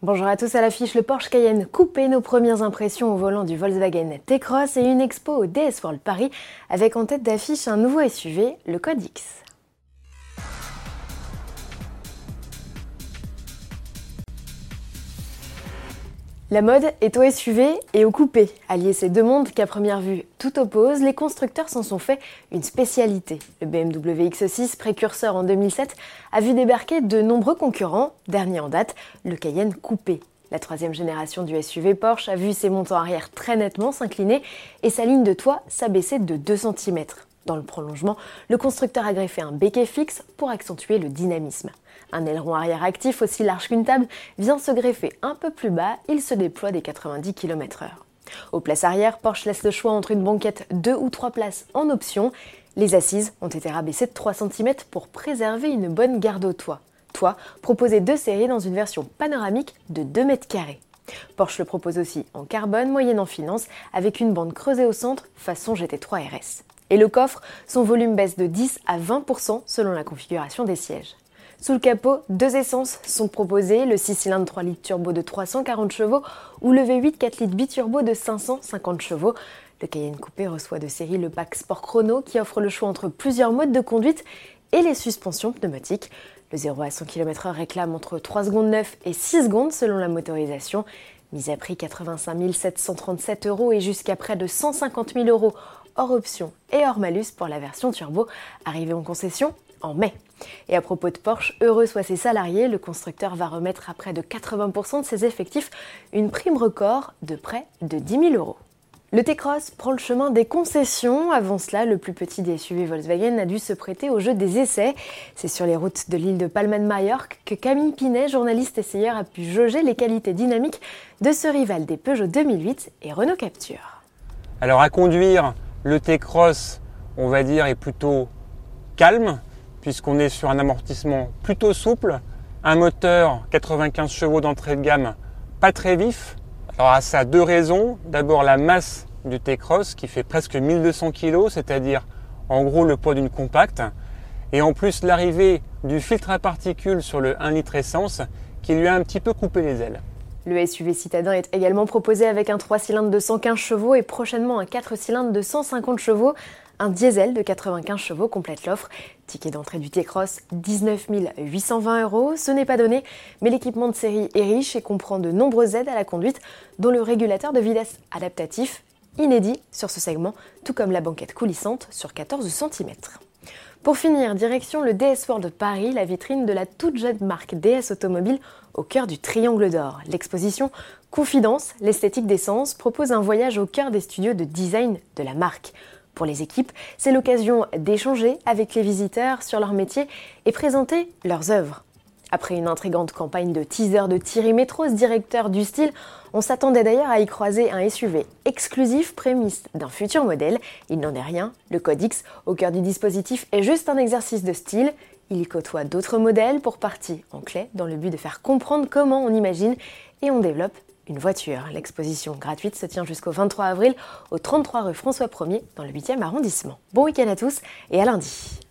Bonjour à tous à l'affiche, le Porsche Cayenne coupé, nos premières impressions au volant du Volkswagen T-Cross et une expo au DS World Paris avec en tête d'affiche un nouveau SUV, le Code X. La mode est au SUV et au coupé. Allier ces deux mondes qu'à première vue tout oppose, les constructeurs s'en sont fait une spécialité. Le BMW X6, précurseur en 2007, a vu débarquer de nombreux concurrents, dernier en date, le Cayenne coupé. La troisième génération du SUV Porsche a vu ses montants arrière très nettement s'incliner et sa ligne de toit s'abaisser de 2 cm. Dans le prolongement, le constructeur a greffé un béquet fixe pour accentuer le dynamisme. Un aileron arrière actif aussi large qu'une table vient se greffer un peu plus bas, il se déploie des 90 km/h. Aux places arrière, Porsche laisse le choix entre une banquette 2 ou 3 places en option. Les assises ont été rabaissées de 3 cm pour préserver une bonne garde au toit. Toit proposé deux séries dans une version panoramique de 2 mètres carrés. Porsche le propose aussi en carbone moyenne en finance avec une bande creusée au centre façon GT3 RS. Et le coffre, son volume baisse de 10 à 20% selon la configuration des sièges. Sous le capot, deux essences sont proposées, le 6 cylindres 3 litres turbo de 340 chevaux ou le V8 4 litres biturbo de 550 chevaux. Le Cayenne Coupé reçoit de série le pack Sport Chrono qui offre le choix entre plusieurs modes de conduite et les suspensions pneumatiques. Le 0 à 100 km/h réclame entre 3 secondes 9 et 6 secondes selon la motorisation. Mise à prix 85 737 euros et jusqu'à près de 150 000 euros hors option et hors malus pour la version turbo, arrivée en concession en mai. Et à propos de Porsche, heureux soit ses salariés, le constructeur va remettre à près de 80% de ses effectifs une prime record de près de 10 000 euros. Le T-Cross prend le chemin des concessions. Avant cela, le plus petit des SUV Volkswagen a dû se prêter au jeu des essais. C'est sur les routes de l'île de Palma de Majorque que Camille Pinet, journaliste essayeur, a pu jauger les qualités dynamiques de ce rival des Peugeot 2008 et Renault Capture. Alors à conduire, le T-Cross, on va dire, est plutôt calme, puisqu'on est sur un amortissement plutôt souple, un moteur 95 chevaux d'entrée de gamme pas très vif. Alors à ça deux raisons. D'abord la masse du T-Cross qui fait presque 1200 kg, c'est-à-dire en gros le poids d'une compacte. Et en plus l'arrivée du filtre à particules sur le 1 litre essence qui lui a un petit peu coupé les ailes. Le SUV citadin est également proposé avec un 3 cylindres de 115 chevaux et prochainement un 4 cylindres de 150 chevaux. Un diesel de 95 chevaux complète l'offre. Ticket d'entrée du T-Cross, 19 820 euros. Ce n'est pas donné, mais l'équipement de série est riche et comprend de nombreuses aides à la conduite, dont le régulateur de vitesse adaptatif, inédit sur ce segment, tout comme la banquette coulissante sur 14 cm. Pour finir, direction le DS World de Paris, la vitrine de la toute jeune marque DS Automobile au cœur du Triangle d'Or. L'exposition Confidence, l'esthétique d'essence propose un voyage au cœur des studios de design de la marque. Pour les équipes, c'est l'occasion d'échanger avec les visiteurs sur leur métier et présenter leurs œuvres. Après une intrigante campagne de teaser de Thierry Métros, directeur du style, on s'attendait d'ailleurs à y croiser un SUV exclusif prémisse d'un futur modèle. Il n'en est rien. Le Code X, au cœur du dispositif, est juste un exercice de style. Il côtoie d'autres modèles pour partie en clé dans le but de faire comprendre comment on imagine et on développe une voiture. L'exposition gratuite se tient jusqu'au 23 avril au 33 rue François 1er dans le 8e arrondissement. Bon week-end à tous et à lundi.